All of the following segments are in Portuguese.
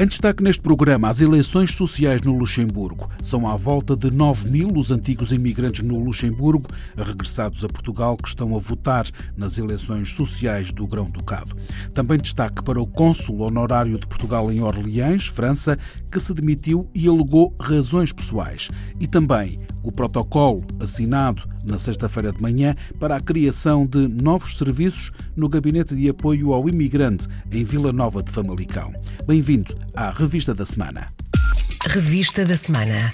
Em destaque neste programa, as eleições sociais no Luxemburgo. São à volta de 9 mil os antigos imigrantes no Luxemburgo, regressados a Portugal, que estão a votar nas eleições sociais do Grão-Ducado. Também destaque para o cônsul honorário de Portugal em Orleans, França, que se demitiu e alegou razões pessoais. E também o protocolo assinado na sexta-feira de manhã para a criação de novos serviços no Gabinete de Apoio ao Imigrante em Vila Nova de Famalicão. Bem-vindo à Revista da Semana. Revista da Semana.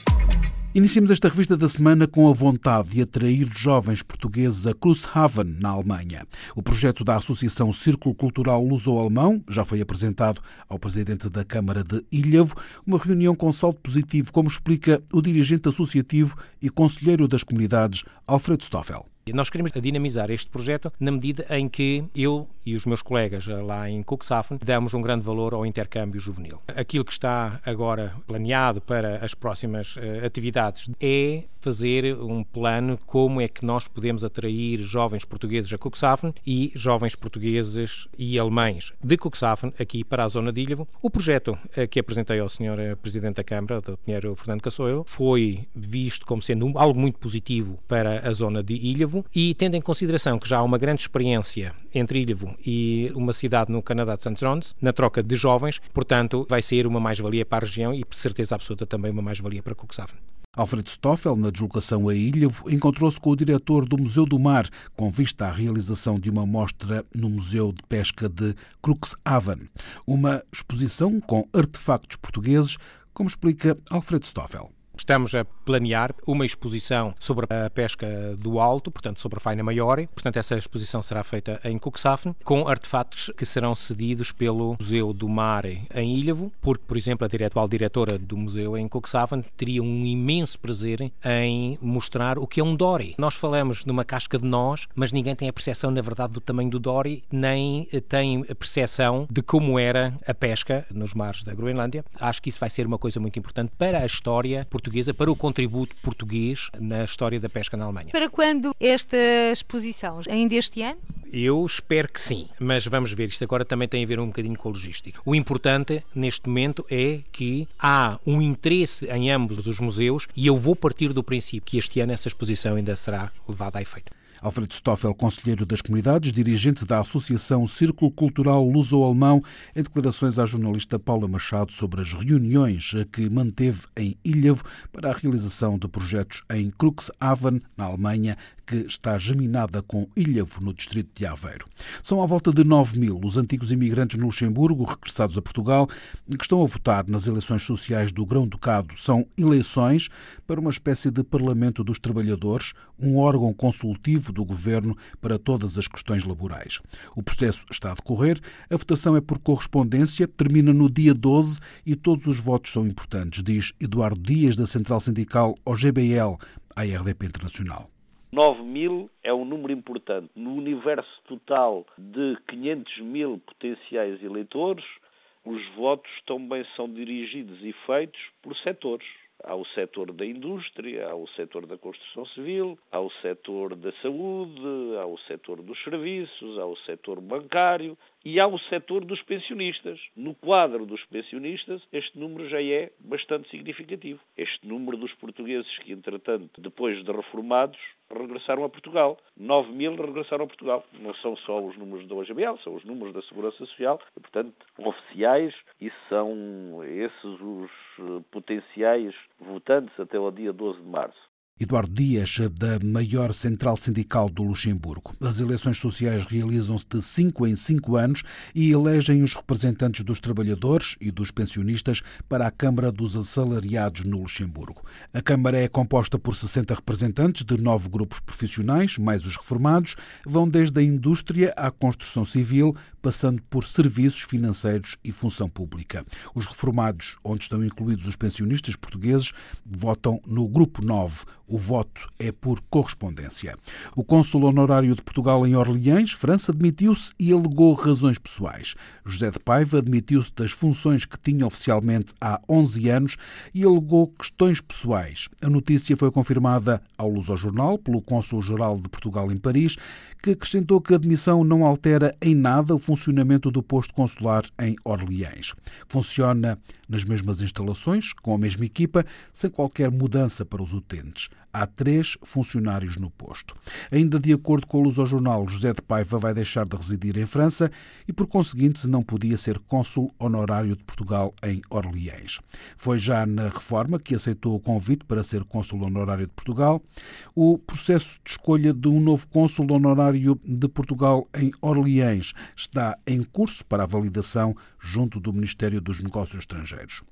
Iniciamos esta revista da semana com a vontade de atrair jovens portugueses a Cuxhaven, na Alemanha. O projeto da Associação Círculo Cultural Luso-Alemão já foi apresentado ao presidente da Câmara de Ilhavo, uma reunião com salto positivo, como explica o dirigente associativo e conselheiro das comunidades, Alfredo Stoffel. Nós queremos dinamizar este projeto na medida em que eu e os meus colegas lá em Cuxhaven damos um grande valor ao intercâmbio juvenil. Aquilo que está agora planeado para as próximas uh, atividades é fazer um plano como é que nós podemos atrair jovens portugueses a Cuxhaven e jovens portugueses e alemães de Cuxhaven aqui para a zona de Ilhavo. O projeto uh, que apresentei ao Sr. Eh, Presidente da Câmara, o Sr. Fernando Cassoilo, foi visto como sendo algo muito positivo para a zona de Ilhavo e tendo em consideração que já há uma grande experiência entre Ilhavo e uma cidade no Canadá de St. John's, na troca de jovens, portanto, vai ser uma mais-valia para a região e, por certeza absoluta, também uma mais-valia para Cuxhaven. Alfredo Stoffel, na deslocação a Ilhavo, encontrou-se com o diretor do Museu do Mar, com vista à realização de uma mostra no Museu de Pesca de Cuxhaven. Uma exposição com artefactos portugueses, como explica Alfredo Stoffel. Estamos a planear uma exposição sobre a pesca do alto, portanto sobre a faina maior. Portanto, essa exposição será feita em Cuxhaven, com artefatos que serão cedidos pelo Museu do Mar em Ilhavo, porque, por exemplo, a atual diretora do museu em Cuxhaven teria um imenso prazer em mostrar o que é um dory. Nós falamos numa casca de nós, mas ninguém tem a percepção, na verdade, do tamanho do dory, nem tem a percepção de como era a pesca nos mares da Groenlândia. Acho que isso vai ser uma coisa muito importante para a história portuguesa, para o contributo português na história da pesca na Alemanha. Para quando esta exposição? Ainda este ano? Eu espero que sim, mas vamos ver. Isto agora também tem a ver um bocadinho com a logística. O importante neste momento é que há um interesse em ambos os museus e eu vou partir do princípio que este ano essa exposição ainda será levada a efeito. Alfredo Stoffel, conselheiro das comunidades, dirigente da Associação Círculo Cultural Luso-Alemão, em declarações à jornalista Paula Machado sobre as reuniões que manteve em Ilhavo para a realização de projetos em Cuxhaven, na Alemanha, que está geminada com Ilhavo, no distrito de Aveiro. São à volta de 9 mil os antigos imigrantes no Luxemburgo, regressados a Portugal, que estão a votar nas eleições sociais do Grão-Ducado. São eleições para uma espécie de Parlamento dos Trabalhadores, um órgão consultivo do governo para todas as questões laborais. O processo está a decorrer, a votação é por correspondência, termina no dia 12 e todos os votos são importantes, diz Eduardo Dias, da Central Sindical OGBL, à RDP Internacional. 9 mil é um número importante. No universo total de 500 mil potenciais eleitores, os votos também são dirigidos e feitos por setores. Há o setor da indústria, há o setor da construção civil, há o setor da saúde, há o setor dos serviços, há o setor bancário, e há o setor dos pensionistas. No quadro dos pensionistas, este número já é bastante significativo. Este número dos portugueses que, entretanto, depois de reformados, regressaram a Portugal. 9 mil regressaram a Portugal. Não são só os números da OGBL, são os números da Segurança Social, e, portanto, oficiais, e são esses os eh, potenciais votantes até ao dia 12 de março. Eduardo Dias, da maior central sindical do Luxemburgo. As eleições sociais realizam-se de cinco em cinco anos e elegem os representantes dos trabalhadores e dos pensionistas para a Câmara dos Assalariados no Luxemburgo. A Câmara é composta por 60 representantes de nove grupos profissionais, mais os reformados, vão desde a indústria à construção civil, passando por serviços financeiros e função pública. Os reformados, onde estão incluídos os pensionistas portugueses, votam no Grupo 9. O voto é por correspondência. O cônsul honorário de Portugal em Orleans, França, demitiu-se e alegou razões pessoais. José de Paiva demitiu-se das funções que tinha oficialmente há 11 anos e alegou questões pessoais. A notícia foi confirmada ao Luz ao Jornal pelo cônsul-geral de Portugal em Paris, que acrescentou que a admissão não altera em nada o funcionamento do posto consular em Orleans. Funciona nas mesmas instalações, com a mesma equipa, sem qualquer mudança para os utentes. Há três funcionários no posto. Ainda de acordo com o ao Jornal, José de Paiva vai deixar de residir em França e, por conseguinte, não podia ser cônsul honorário de Portugal em Orleans. Foi já na reforma que aceitou o convite para ser cônsul honorário de Portugal. O processo de escolha de um novo cônsul honorário de Portugal em Orleans está em curso para a validação junto do Ministério dos Negócios Estrangeiros.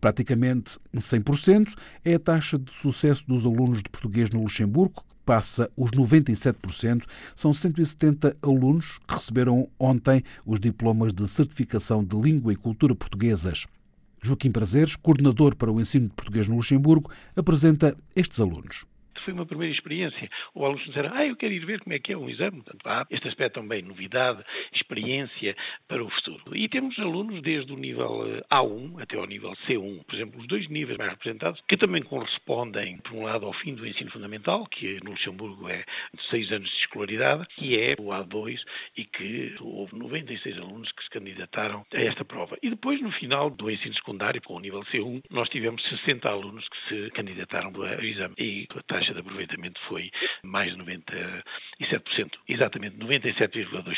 Praticamente 100% é a taxa de sucesso dos alunos de português no Luxemburgo, que passa os 97%. São 170 alunos que receberam ontem os diplomas de certificação de língua e cultura portuguesas. Joaquim Prazeres, coordenador para o ensino de português no Luxemburgo, apresenta estes alunos foi uma primeira experiência. Os alunos disseram, ah, eu quero ir ver como é que é um exame. Portanto, há este aspecto também, novidade, experiência para o futuro. E temos alunos desde o nível eh, A1 até ao nível C1, por exemplo, os dois níveis mais representados, que também correspondem, por um lado, ao fim do ensino fundamental, que no Luxemburgo é seis anos de escolaridade, que é o A2 e que houve 96 alunos que se candidataram a esta prova. E depois, no final do ensino secundário, com o nível C1, nós tivemos 60 alunos que se candidataram ao exame e a taxa taxa de aproveitamento foi mais de 97%, exatamente 97,2%.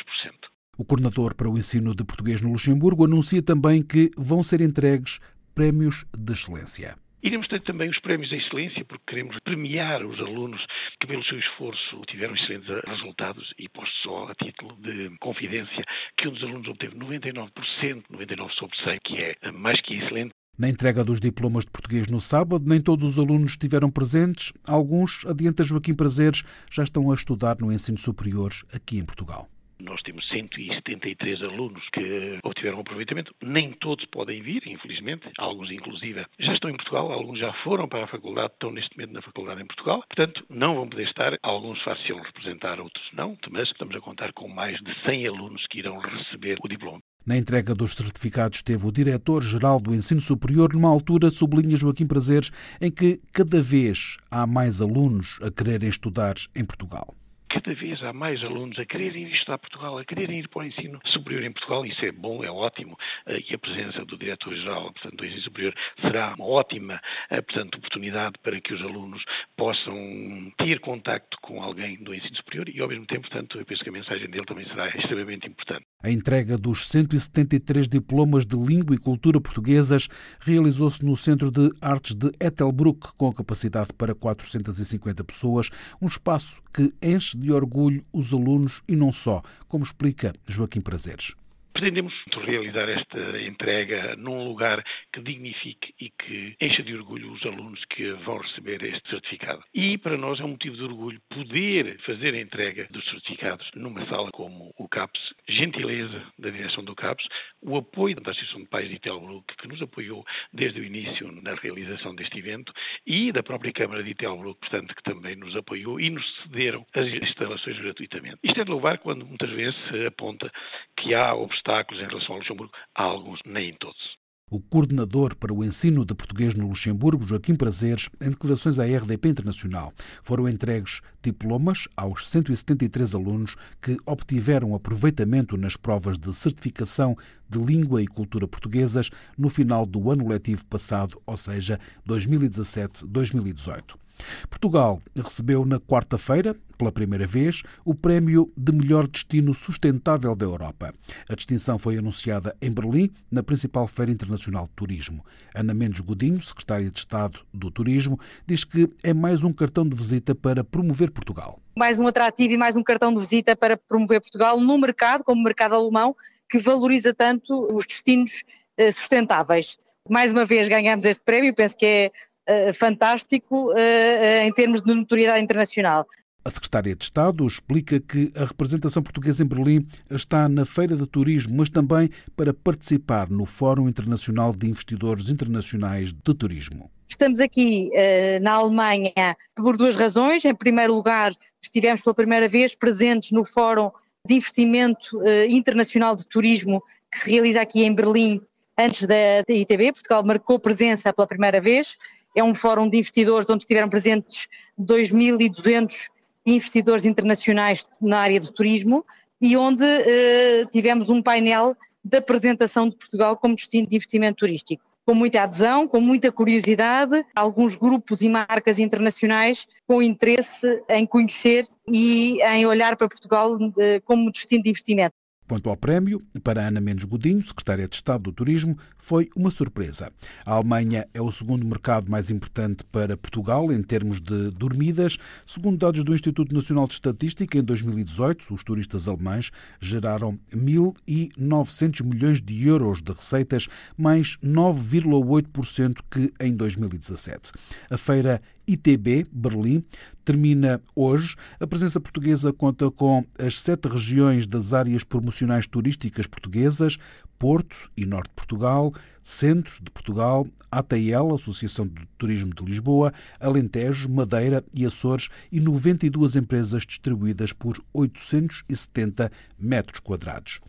O coordenador para o ensino de português no Luxemburgo anuncia também que vão ser entregues prémios de excelência. Iremos ter também os prémios de excelência, porque queremos premiar os alunos que, pelo seu esforço, tiveram excelentes resultados e posto só a título de confidência que um dos alunos obteve 99%, 99 sobre 100, que é mais que excelente. Na entrega dos diplomas de português no sábado, nem todos os alunos estiveram presentes. Alguns, adianta Joaquim Prazeres, já estão a estudar no ensino superior aqui em Portugal. Nós temos 173 alunos que obtiveram aproveitamento. Nem todos podem vir, infelizmente. Alguns, inclusive, já estão em Portugal. Alguns já foram para a faculdade, estão neste momento na faculdade em Portugal. Portanto, não vão poder estar. Alguns fácil representar, outros não. Mas estamos a contar com mais de 100 alunos que irão receber o diploma. Na entrega dos certificados teve o diretor-geral do Ensino Superior, numa altura, sublinha Joaquim Prazeres, em que cada vez há mais alunos a quererem estudar em Portugal cada vez há mais alunos a quererem ir estudar Portugal, a quererem ir para o ensino superior em Portugal. Isso é bom, é ótimo. Eh, e a presença do diretor-geral do ensino superior será uma ótima eh, portanto, oportunidade para que os alunos possam ter contacto com alguém do ensino superior e, ao mesmo tempo, portanto, eu penso que a mensagem dele também será extremamente importante. A entrega dos 173 diplomas de língua e cultura portuguesas realizou-se no Centro de Artes de Ettelbruck, com capacidade para 450 pessoas, um espaço que enche de orgulho os alunos e não só, como explica Joaquim Prazeres. Pretendemos realizar esta entrega num lugar que dignifique e que encha de orgulho os alunos que vão receber este certificado. E para nós é um motivo de orgulho poder fazer a entrega dos certificados numa sala como o CAPS, gentileza da direção do CAPS, o apoio da Associação de Pais de Telbruck, que nos apoiou desde o início na realização deste evento, e da própria Câmara de Telbruck, portanto, que também nos apoiou e nos cederam as instalações gratuitamente. Isto é de louvar quando muitas vezes se aponta que há obstáculos obstáculos em relação ao Luxemburgo, há alguns, nem todos. O coordenador para o ensino de português no Luxemburgo, Joaquim Prazeres, em declarações à RDP Internacional, foram entregues diplomas aos 173 alunos que obtiveram aproveitamento nas provas de certificação de língua e cultura portuguesas no final do ano letivo passado, ou seja, 2017-2018. Portugal recebeu na quarta-feira, pela primeira vez, o prémio de melhor destino sustentável da Europa. A distinção foi anunciada em Berlim, na principal feira internacional de turismo. Ana Mendes Godinho, secretária de Estado do Turismo, diz que é mais um cartão de visita para promover Portugal. Mais um atrativo e mais um cartão de visita para promover Portugal no mercado, como o mercado alemão, que valoriza tanto os destinos eh, sustentáveis. Mais uma vez ganhamos este prémio, penso que é uh, fantástico uh, em termos de notoriedade internacional. A secretária de Estado explica que a representação portuguesa em Berlim está na Feira de Turismo, mas também para participar no Fórum Internacional de Investidores Internacionais de Turismo. Estamos aqui uh, na Alemanha por duas razões. Em primeiro lugar, estivemos pela primeira vez presentes no Fórum de Investimento uh, Internacional de Turismo que se realiza aqui em Berlim antes da ITB. Portugal marcou presença pela primeira vez. É um fórum de investidores onde estiveram presentes 2.200 investidores internacionais na área do turismo e onde uh, tivemos um painel da apresentação de Portugal como destino de investimento turístico. Com muita adesão, com muita curiosidade, alguns grupos e marcas internacionais com interesse em conhecer e em olhar para Portugal de, como destino de investimento. Quanto ao prémio, para Ana Mendes Godinho, secretária de Estado do Turismo, foi uma surpresa. A Alemanha é o segundo mercado mais importante para Portugal em termos de dormidas. Segundo dados do Instituto Nacional de Estatística, em 2018, os turistas alemães geraram 1.900 milhões de euros de receitas, mais 9,8% que em 2017. A feira ITB Berlim termina hoje. A presença portuguesa conta com as sete regiões das áreas promocionais turísticas portuguesas, Porto e Norte de Portugal, Centros de Portugal, ATL, Associação de Turismo de Lisboa, Alentejo, Madeira e Açores e 92 empresas distribuídas por 870 metros quadrados.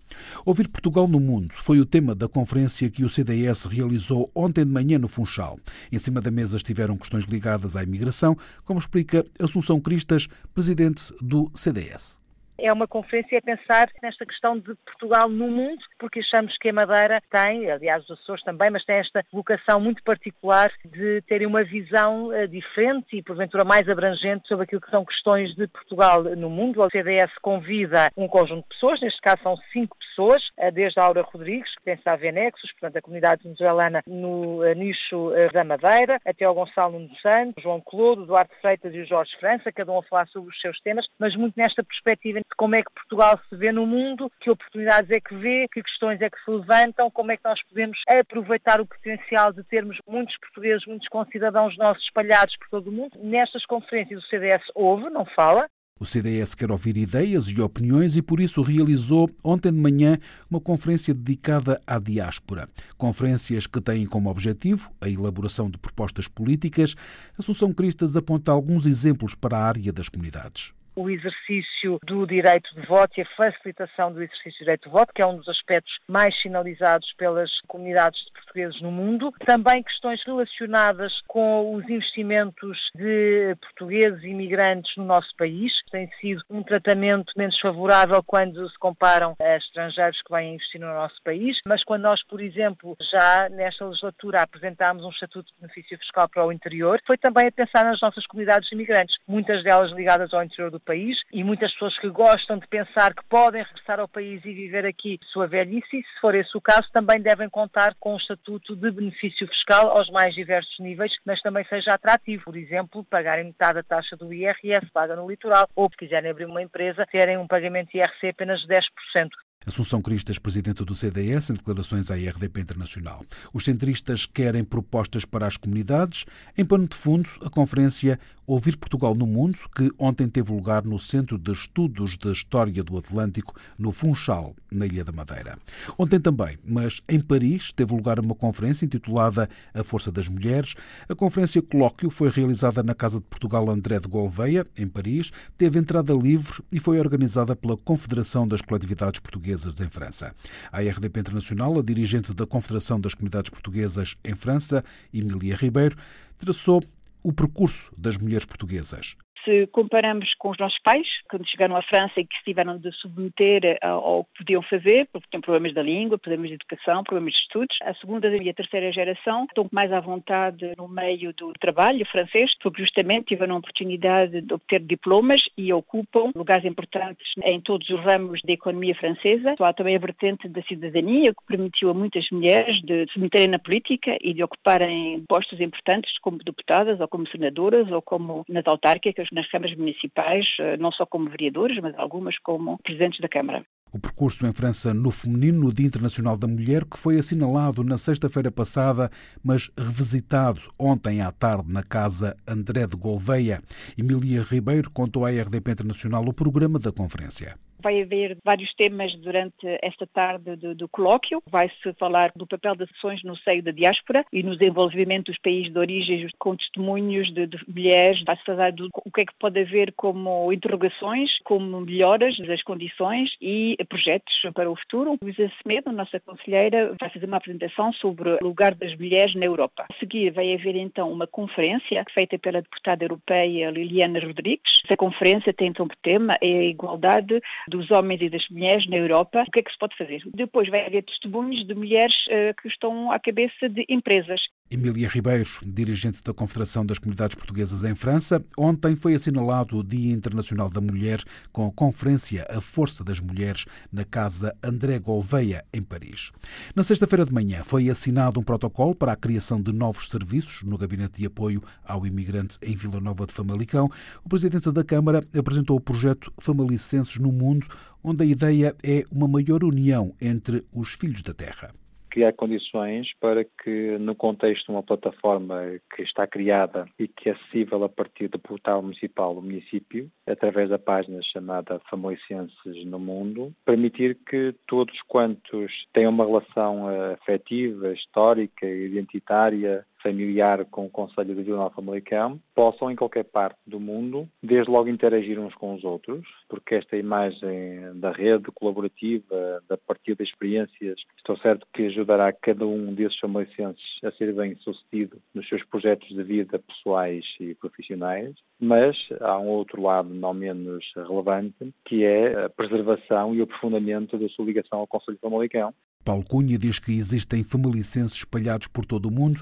Ouvir Portugal no mundo foi o tema da conferência que o CDS realizou ontem de manhã no Funchal. Em cima da mesa estiveram questões ligadas à imigração, como explica Assunção Cristas, presidente do CDS. É uma conferência a pensar nesta questão de Portugal no mundo, porque achamos que a Madeira tem, aliás os Açores também, mas tem esta vocação muito particular de terem uma visão uh, diferente e porventura mais abrangente sobre aquilo que são questões de Portugal no mundo. O CDS convida um conjunto de pessoas, neste caso são cinco pessoas, uh, desde a Aura Rodrigues, que pensa a Venexos, portanto a comunidade venezuelana no uh, nicho da Madeira, até ao Gonçalo Nuno Santos, João Clodo, Duarte Freitas e o Jorge França, cada um a falar sobre os seus temas, mas muito nesta perspectiva como é que Portugal se vê no mundo, que oportunidades é que vê, que é que se levantam, como é que nós podemos aproveitar o potencial de termos muitos portugueses, muitos concidadãos nossos espalhados por todo o mundo. Nestas conferências o CDS ouve, não fala, o CDS quer ouvir ideias e opiniões e por isso realizou ontem de manhã uma conferência dedicada à diáspora. Conferências que têm como objetivo a elaboração de propostas políticas. Assunção Cristas aponta alguns exemplos para a área das comunidades o exercício do direito de voto e a facilitação do exercício do direito de voto, que é um dos aspectos mais sinalizados pelas comunidades de portugueses no mundo. Também questões relacionadas com os investimentos de portugueses e imigrantes no nosso país. Tem sido um tratamento menos favorável quando se comparam a estrangeiros que vêm investir no nosso país, mas quando nós, por exemplo, já nesta legislatura apresentámos um estatuto de benefício fiscal para o interior, foi também a pensar nas nossas comunidades imigrantes, muitas delas ligadas ao interior do país e muitas pessoas que gostam de pensar que podem regressar ao país e viver aqui sua velhice, se for esse o caso, também devem contar com um estatuto de benefício fiscal aos mais diversos níveis, mas também seja atrativo. Por exemplo, pagarem metade da taxa do IRS paga no litoral, ou se quiserem abrir uma empresa, terem um pagamento de IRC apenas 10%. Assunção Cristas, presidente do CDS, em declarações à RDP Internacional. Os centristas querem propostas para as comunidades. Em pano de fundo, a conferência Ouvir Portugal no Mundo, que ontem teve lugar no Centro de Estudos da História do Atlântico, no Funchal, na Ilha da Madeira. Ontem também, mas em Paris, teve lugar uma conferência intitulada A Força das Mulheres. A conferência colóquio foi realizada na Casa de Portugal André de Gouveia, em Paris, teve entrada livre e foi organizada pela Confederação das Coletividades Portuguesas em França. A RDP Internacional, a dirigente da Confederação das Comunidades Portuguesas em França, Emília Ribeiro, traçou o percurso das mulheres portuguesas se comparamos com os nossos pais, quando chegaram à França e que se tiveram de submeter ao que podiam fazer, porque têm problemas da língua, problemas de educação, problemas de estudos, a segunda e a terceira geração estão mais à vontade no meio do trabalho francês, porque justamente tiveram a oportunidade de obter diplomas e ocupam lugares importantes em todos os ramos da economia francesa. Há também a vertente da cidadania, que permitiu a muitas mulheres de se meterem na política e de ocuparem postos importantes como deputadas ou como senadoras ou como nas autárquicas nas câmaras municipais, não só como vereadores, mas algumas como presidentes da Câmara. O percurso em França no feminino no Dia Internacional da Mulher, que foi assinalado na sexta-feira passada, mas revisitado ontem à tarde na Casa André de Gouveia. Emília Ribeiro contou à RDP Internacional o programa da conferência vai haver vários temas durante esta tarde do, do colóquio. Vai-se falar do papel das ações no seio da diáspora e no desenvolvimento dos países de origem com testemunhos de, de mulheres. Vai-se falar do o que é que pode haver como interrogações, como melhoras das condições e projetos para o futuro. Luísa Semedo, nossa conselheira, vai fazer uma apresentação sobre o lugar das mulheres na Europa. A seguir vai haver então uma conferência feita pela deputada europeia Liliana Rodrigues. Essa conferência tem então por tema a igualdade dos homens e das mulheres na Europa, o que é que se pode fazer? Depois vai haver testemunhos de mulheres uh, que estão à cabeça de empresas. Emília Ribeiro, dirigente da Confederação das Comunidades Portuguesas em França, ontem foi assinalado o Dia Internacional da Mulher com a conferência A Força das Mulheres na Casa André Gouveia, em Paris. Na sexta-feira de manhã foi assinado um protocolo para a criação de novos serviços no Gabinete de Apoio ao Imigrante em Vila Nova de Famalicão. O Presidente da Câmara apresentou o projeto Famalicenses no Mundo, onde a ideia é uma maior união entre os filhos da terra criar condições para que, no contexto de uma plataforma que está criada e que é acessível a partir do portal municipal do município, através da página chamada Famoicenses no Mundo, permitir que todos quantos têm uma relação afetiva, histórica, identitária, familiar com o Conselho Nova Famalicão, possam em qualquer parte do mundo, desde logo interagir uns com os outros, porque esta imagem da rede colaborativa, da partilha de experiências, estou certo que ajudará cada um desses famalicenses a ser bem sucedido nos seus projetos de vida pessoais e profissionais, mas há um outro lado não menos relevante, que é a preservação e o aprofundamento da sua ligação ao Conselho Famalicão. Paulo Cunha diz que existem famalicenses espalhados por todo o mundo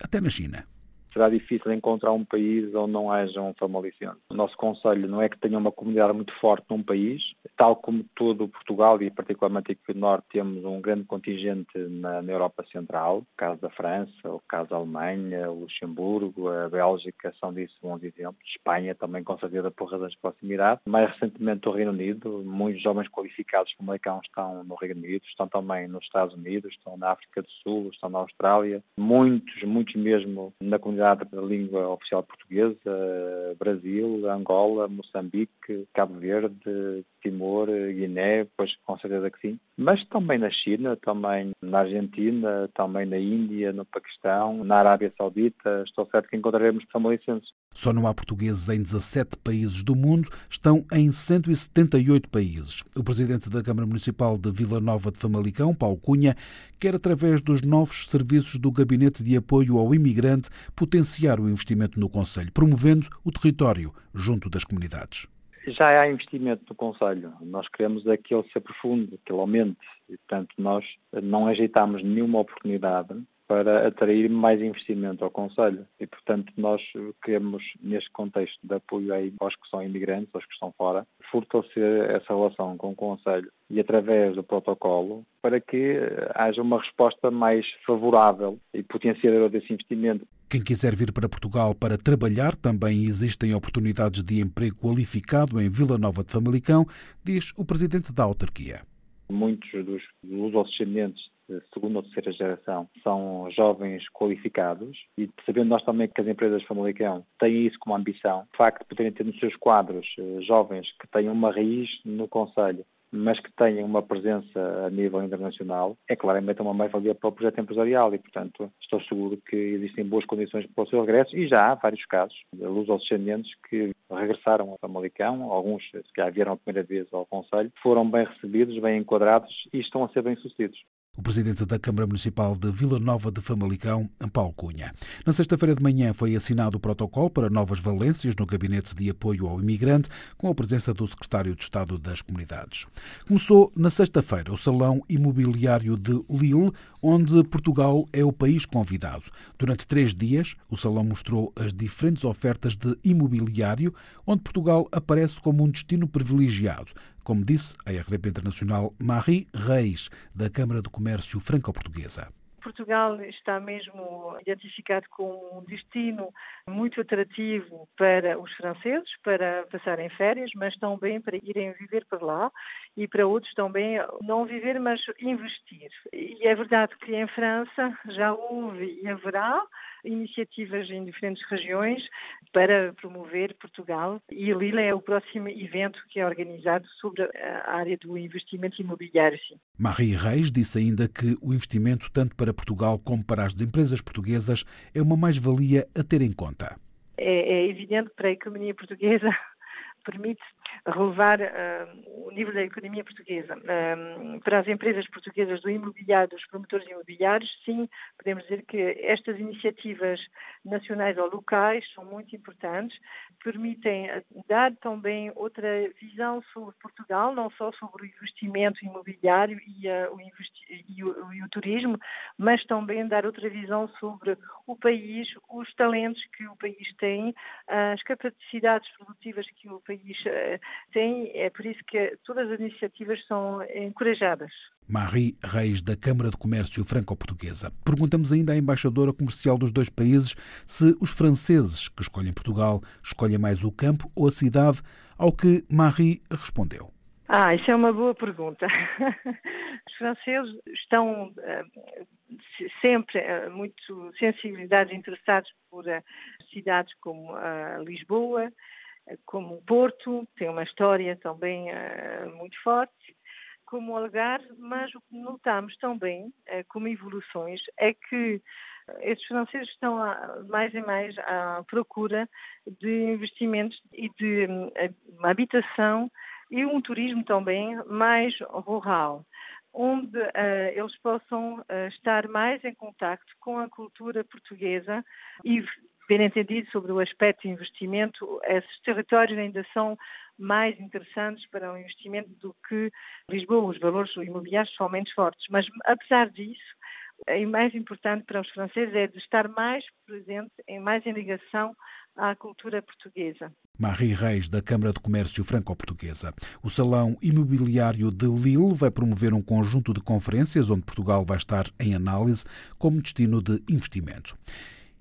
até na China será difícil encontrar um país onde não haja um famalicense. O nosso Conselho não é que tenha uma comunidade muito forte num país, tal como todo Portugal e particularmente aqui no Norte temos um grande contingente na, na Europa Central, o caso da França, o caso da Alemanha, o Luxemburgo, a Bélgica são disso bons exemplos, Espanha também com certeza por razões de proximidade. Mais recentemente o Reino Unido, muitos jovens qualificados como Leicão estão no Reino Unido, estão também nos Estados Unidos, estão na África do Sul, estão na Austrália, muitos, muitos mesmo na comunidade comunidade da língua oficial portuguesa, Brasil, Angola, Moçambique, Cabo Verde, Timor, Guiné, pois com certeza que sim. Mas também na China, também na Argentina, também na Índia, no Paquistão, na Arábia Saudita, estou certo que encontraremos famalicenses. Só não há portugueses em 17 países do mundo, estão em 178 países. O presidente da Câmara Municipal de Vila Nova de Famalicão, Paulo Cunha, quer, através dos novos serviços do Gabinete de Apoio ao Imigrante, potenciar o investimento no Conselho, promovendo o território junto das comunidades. Já há investimento no Conselho. Nós queremos é que ele se aprofunde, que ele aumente. E, portanto, nós não ajeitamos nenhuma oportunidade para atrair mais investimento ao Conselho. E, portanto, nós queremos, neste contexto de apoio aos que são imigrantes, aos que estão fora, fortalecer essa relação com o Conselho e através do protocolo para que haja uma resposta mais favorável e potenciadora desse investimento. Quem quiser vir para Portugal para trabalhar, também existem oportunidades de emprego qualificado em Vila Nova de Famalicão, diz o presidente da autarquia. Muitos dos lusodescendentes de segunda ou terceira geração são jovens qualificados e sabendo nós também que as empresas de Famalicão têm isso como ambição, o facto de poderem ter nos seus quadros eh, jovens que tenham uma raiz no Conselho mas que tenham uma presença a nível internacional, é claramente uma mais-valia para o projeto empresarial e, portanto, estou seguro que existem boas condições para o seu regresso e já há vários casos de luz aos descendentes que regressaram a Famalicão, alguns que já vieram a primeira vez ao Conselho, foram bem recebidos, bem enquadrados e estão a ser bem-sucedidos o presidente da Câmara Municipal de Vila Nova de Famalicão, Paulo Cunha. Na sexta-feira de manhã foi assinado o protocolo para novas valências no Gabinete de Apoio ao Imigrante, com a presença do Secretário de Estado das Comunidades. Começou na sexta-feira o Salão Imobiliário de Lille, onde Portugal é o país convidado. Durante três dias, o Salão mostrou as diferentes ofertas de imobiliário, onde Portugal aparece como um destino privilegiado, como disse a RDP Internacional Marie Reis, da Câmara de Comércio Franco-Portuguesa. Portugal está mesmo identificado como um destino muito atrativo para os franceses, para passarem férias, mas também para irem viver por lá e para outros também não viver, mas investir. E é verdade que em França já houve e haverá iniciativas em diferentes regiões para promover Portugal e Lila é o próximo evento que é organizado sobre a área do investimento imobiliário. Sim. Marie Reis disse ainda que o investimento tanto para Portugal como para as empresas portuguesas é uma mais-valia a ter em conta. É, é evidente para a economia portuguesa permite relevar uh, o nível da economia portuguesa. Uh, para as empresas portuguesas do imobiliário, dos promotores imobiliários, sim, podemos dizer que estas iniciativas nacionais ou locais são muito importantes, permitem dar também outra visão sobre Portugal, não só sobre o investimento imobiliário e, uh, o, investi e, o, e o turismo, mas também dar outra visão sobre o país, os talentos que o país tem, as capacidades produtivas que o país tem, é por isso que todas as iniciativas são encorajadas. Marie Reis, da Câmara de Comércio Franco-Portuguesa. Perguntamos ainda à embaixadora comercial dos dois países se os franceses que escolhem Portugal escolhem mais o campo ou a cidade, ao que Marie respondeu. Ah, isso é uma boa pergunta. Os franceses estão uh, sempre uh, muito sensibilizados, interessados por uh, cidades como Lisboa, como o Porto, tem uma história também muito forte, como Algarve, mas o que notamos também, como evoluções, é que estes franceses estão a, mais e mais à procura de investimentos e de um, habitação e um turismo também mais rural onde uh, eles possam uh, estar mais em contato com a cultura portuguesa e bem entendido sobre o aspecto de investimento, esses territórios ainda são mais interessantes para o investimento do que Lisboa. Os valores imobiliários são menos fortes. Mas, apesar disso, o mais importante para os franceses é de estar mais presente, mais em ligação à cultura portuguesa. Marie Reis, da Câmara de Comércio Franco-Portuguesa. O Salão Imobiliário de Lille vai promover um conjunto de conferências onde Portugal vai estar em análise como destino de investimento.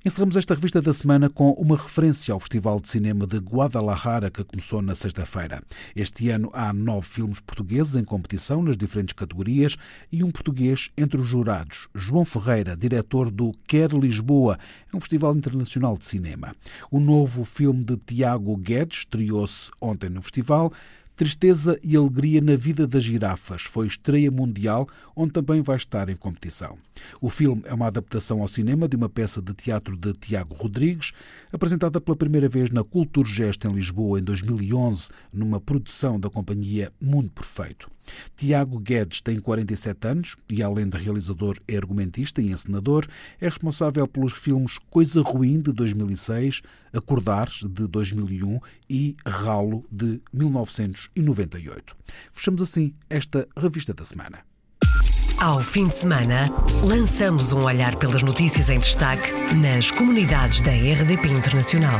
Encerramos esta revista da semana com uma referência ao Festival de Cinema de Guadalajara que começou na sexta-feira. Este ano há nove filmes portugueses em competição nas diferentes categorias e um português entre os jurados. João Ferreira, diretor do Quer Lisboa, é um festival internacional de cinema. O novo filme de Tiago Guedes estreou-se ontem no festival. Tristeza e Alegria na Vida das Girafas foi estreia mundial, onde também vai estar em competição. O filme é uma adaptação ao cinema de uma peça de teatro de Tiago Rodrigues, apresentada pela primeira vez na Culturgest em Lisboa em 2011, numa produção da companhia Mundo Perfeito. Tiago Guedes tem 47 anos e, além de realizador, é argumentista e encenador. É responsável pelos filmes Coisa Ruim, de 2006, Acordar, de 2001 e Ralo, de 1998. Fechamos assim esta revista da semana. Ao fim de semana, lançamos um olhar pelas notícias em destaque nas comunidades da RDP Internacional.